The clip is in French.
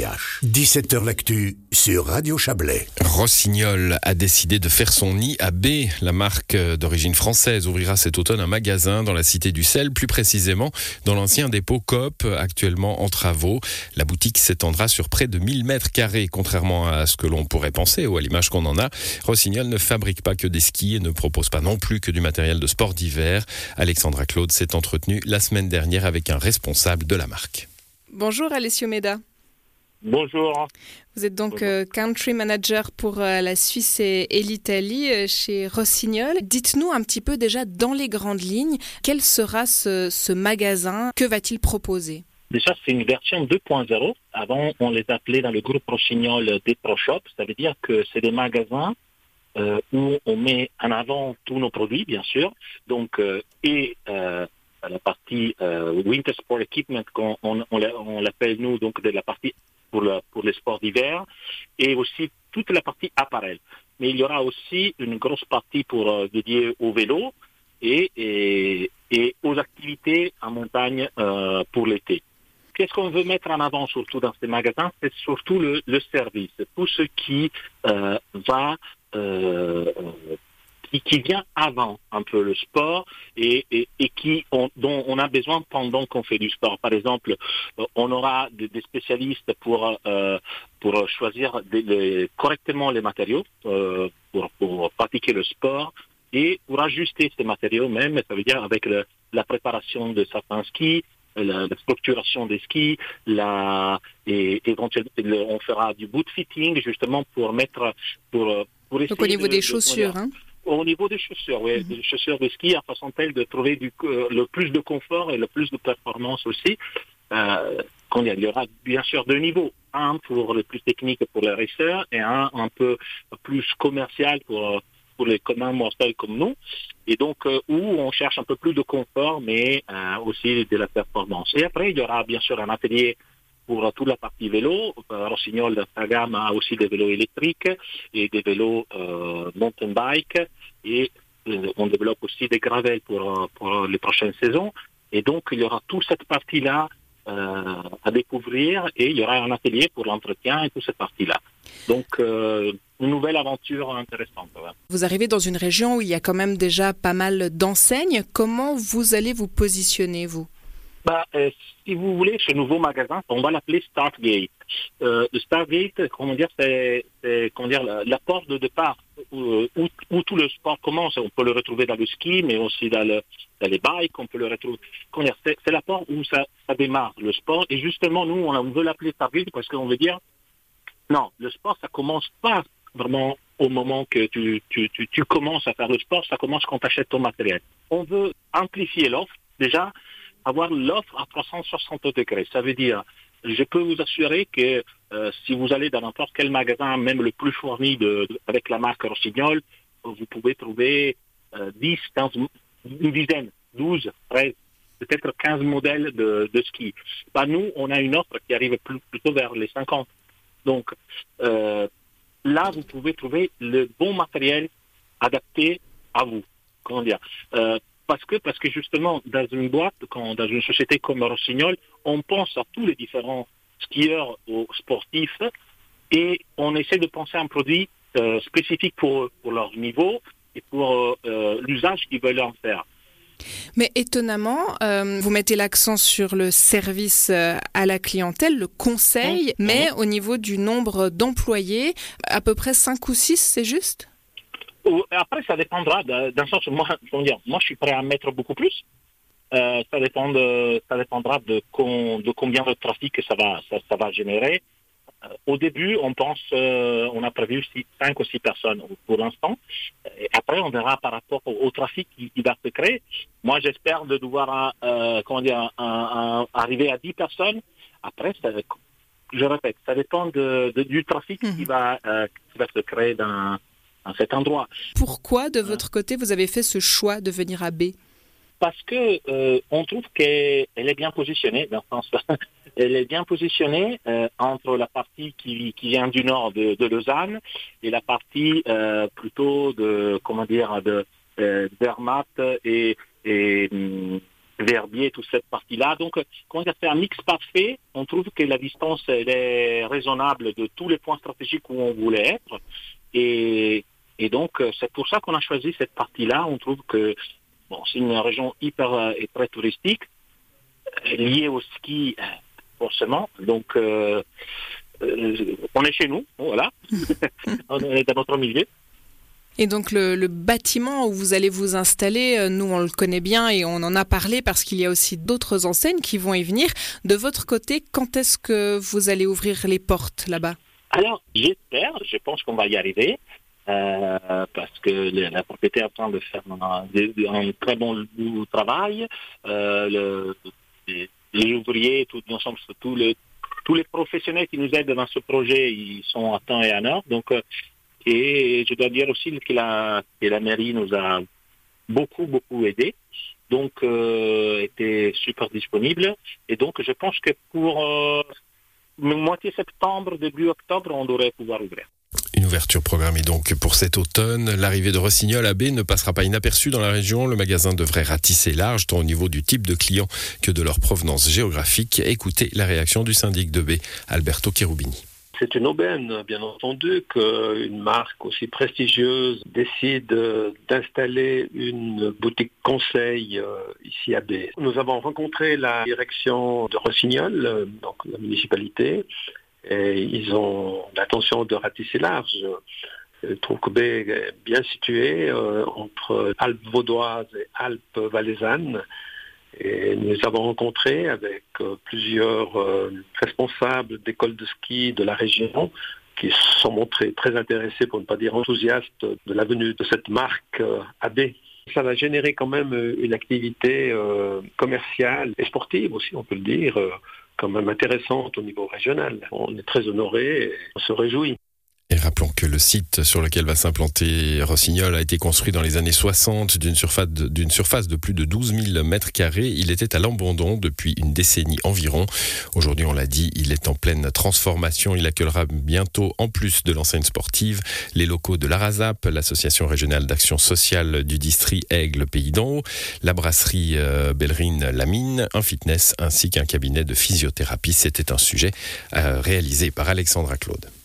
17h L'actu sur Radio Chablais. Rossignol a décidé de faire son nid à B. La marque d'origine française ouvrira cet automne un magasin dans la cité du sel, plus précisément dans l'ancien dépôt COP, actuellement en travaux. La boutique s'étendra sur près de 1000 mètres carrés, contrairement à ce que l'on pourrait penser ou à l'image qu'on en a. Rossignol ne fabrique pas que des skis et ne propose pas non plus que du matériel de sport d'hiver. Alexandra Claude s'est entretenue la semaine dernière avec un responsable de la marque. Bonjour Alessio Meda. Bonjour. Vous êtes donc euh, country manager pour euh, la Suisse et, l'Italie euh, chez Rossignol. Dites-nous un petit peu déjà dans les grandes lignes, quel sera ce, magasin? Que va-t-il proposer? Déjà, c'est une version 2.0. Avant, on les appelait dans le groupe Rossignol des Pro Shop. Ça veut dire que c'est des magasins où on met en avant tous nos produits, bien sûr. Donc, et la partie Winter Sport Equipment, on, on l'appelle nous, donc de la partie pour, pour les sports d'hiver et aussi toute la partie appareil. Mais il y aura aussi une grosse partie pour euh, dédiée au vélo et, et, aux activités en montagne euh, pour l'été. Qu'est-ce qu'on veut mettre en avant surtout dans ces magasins? C'est surtout le, le, service, tout ce qui euh, va euh, qui, vient avant un peu le sport et, qui dont on a besoin pendant qu'on fait du sport. Par exemple, euh, on aura des, spécialistes pour euh, pour choisir correctement les matériaux euh, pour, pratiquer le sport et pour ajuster ces matériaux même, ça veut dire avec la préparation de certains skis, la, structuration des skis, la, et éventuellement on fera du boot fitting justement pour mettre pour pour essayer Donc au niveau des chaussures, hein au niveau des chaussures, oui, mhm. des chaussures de ski, à façon telle de trouver du, euh, le plus de confort et le plus de performance aussi. Euh, il y aura bien sûr deux niveaux, un pour le plus technique pour les racers et un un peu plus commercial pour pour les communs mortels comme nous, et donc euh, où on cherche un peu plus de confort, mais euh, aussi de la performance. Et après, il y aura bien sûr un atelier pour toute la partie vélo. Euh, Rossignol, sa gamme a aussi des vélos électriques et des vélos euh, mountain bike et euh, on développe aussi des gravels pour, pour les prochaines saisons. Et donc, il y aura toute cette partie-là à découvrir et il y aura un atelier pour l'entretien et toute cette partie-là. Donc, une nouvelle aventure intéressante. Vous arrivez dans une région où il y a quand même déjà pas mal d'enseignes. Comment vous allez vous positionner, vous? Bah, euh, si vous voulez, ce nouveau magasin, on va l'appeler Startgate. Euh, Stargate, comment dire, c'est la, porte de départ où, où, tout le sport commence. On peut le retrouver dans le ski, mais aussi dans, le, dans les bikes. On peut le retrouver. C'est la porte où ça, démarre le sport. Et justement, nous, on, veut l'appeler Stargate parce qu'on veut dire non, le sport, ça commence pas vraiment au moment que tu, tu commences à faire le sport. Ça commence quand tu achètes ton matériel. On veut amplifier l'offre. Déjà, avoir l'offre à 360 degrés. Ça veut dire, je peux vous assurer que euh, si vous allez dans n'importe quel magasin, même le plus fourni de, avec la marque Rossignol, vous pouvez trouver euh, 10, 15, une dizaine, 12, 13, peut-être 15 modèles de, de ski. Bah, nous, on a une offre qui arrive plutôt vers les 50. Donc, euh, là, vous pouvez trouver le bon matériel adapté à vous. Comment dire? Euh, parce que, parce que justement, dans une boîte, quand, dans une société comme Rossignol, on pense à tous les différents skieurs ou sportifs et on essaie de penser à un produit euh, spécifique pour, pour leur niveau et pour euh, euh, l'usage qu'ils veulent en faire. Mais étonnamment, vous mettez l'accent sur le service à la clientèle, le conseil, mais au niveau du nombre d'employés, à peu près 5 ou 6, c'est juste? Après, ça dépendra d'un sens. Moi, dire, moi, je suis prêt à mettre beaucoup plus. Euh, ça, dépend de, ça dépendra de, de combien de trafic ça va, ça, va générer. Euh, au début, on pense, euh, on a prévu 5 ou 6 personnes pour l'instant. Et après, on verra par rapport au, trafic qui, va se créer. Moi, j'espère de devoir comment dire, arriver à 10 personnes. Après, je répète, ça dépend de, du trafic qui, mhm. va, qui va se créer dans cet endroit. Pourquoi, de votre côté, vous avez fait ce choix de venir à B? Parce que euh, on trouve qu'elle est bien positionnée, dans ce sens Elle est bien positionnée euh, entre la partie qui, qui, vient du nord de, de Lausanne et la partie euh, plutôt de comment dire de d'Ermat et, et Verbier, toute cette partie-là. Donc, quand on fait un mix parfait, on trouve que la distance elle est raisonnable de tous les points stratégiques où on voulait être. Et, et donc, c'est pour ça qu'on a choisi cette partie-là. On trouve que bon, c'est une région hyper et très touristique, liée au ski, forcément. Donc, euh, euh, on est chez nous, voilà. on est dans notre milieu. Et donc le, le, bâtiment où vous allez vous installer, euh, nous on le connaît bien et on en a parlé parce qu'il y a aussi d'autres enseignes qui vont y venir. De votre côté, quand est-ce que vous allez ouvrir les portes là-bas? Alors j'espère, je pense qu'on va y arriver. Euh, parce que la propriétaire train de faire un, très bon travail. Euh, le, les, ouvriers, tout le, tous les professionnels qui nous aident dans ce projet, ils sont à temps et à heure. Donc, et je dois dire aussi que la, que la mairie nous a beaucoup, beaucoup aidé. Donc, euh, était super disponible. Et donc, je pense que pour euh, moitié septembre, début octobre, on devrait pouvoir ouvrir. Une ouverture programmée donc pour cet automne. L'arrivée de Rossignol à B ne passera pas inaperçue dans la région. Le magasin devrait ratisser large, tant au niveau du type de clients que de leur provenance géographique. Écoutez la réaction du syndic de B, Alberto Cherubini. C'est une aubaine, bien entendu, qu'une marque aussi prestigieuse décide d'installer une boutique conseil ici à B. Nous avons rencontré la direction de Rossignol, donc la municipalité, et ils ont l'intention de ratisser large. Que B est bien situé euh, entre Alpes vaudoises et Alpes valaisannes. Et nous avons rencontré avec euh, plusieurs euh, responsables d'écoles de ski de la région qui se sont montrés très intéressés, pour ne pas dire enthousiastes, de la venue de cette marque euh, AB. Ça va générer quand même une activité euh, commerciale et sportive aussi, on peut le dire, euh, quand même intéressante au niveau régional. On est très honorés et on se réjouit. Rappelons que le site sur lequel va s'implanter Rossignol a été construit dans les années 60 d'une surface, de plus de 12 000 mètres carrés. Il était à l'abandon depuis une décennie environ. Aujourd'hui, on l'a dit, il est en pleine transformation. Il accueillera bientôt, en plus de l'enseigne sportive, les locaux de l'ARASAP, l'association régionale d'action sociale du district Aigle Pays d'en Haut, la brasserie euh, Bellerine Lamine, un fitness ainsi qu'un cabinet de physiothérapie. C'était un sujet euh, réalisé par Alexandra Claude.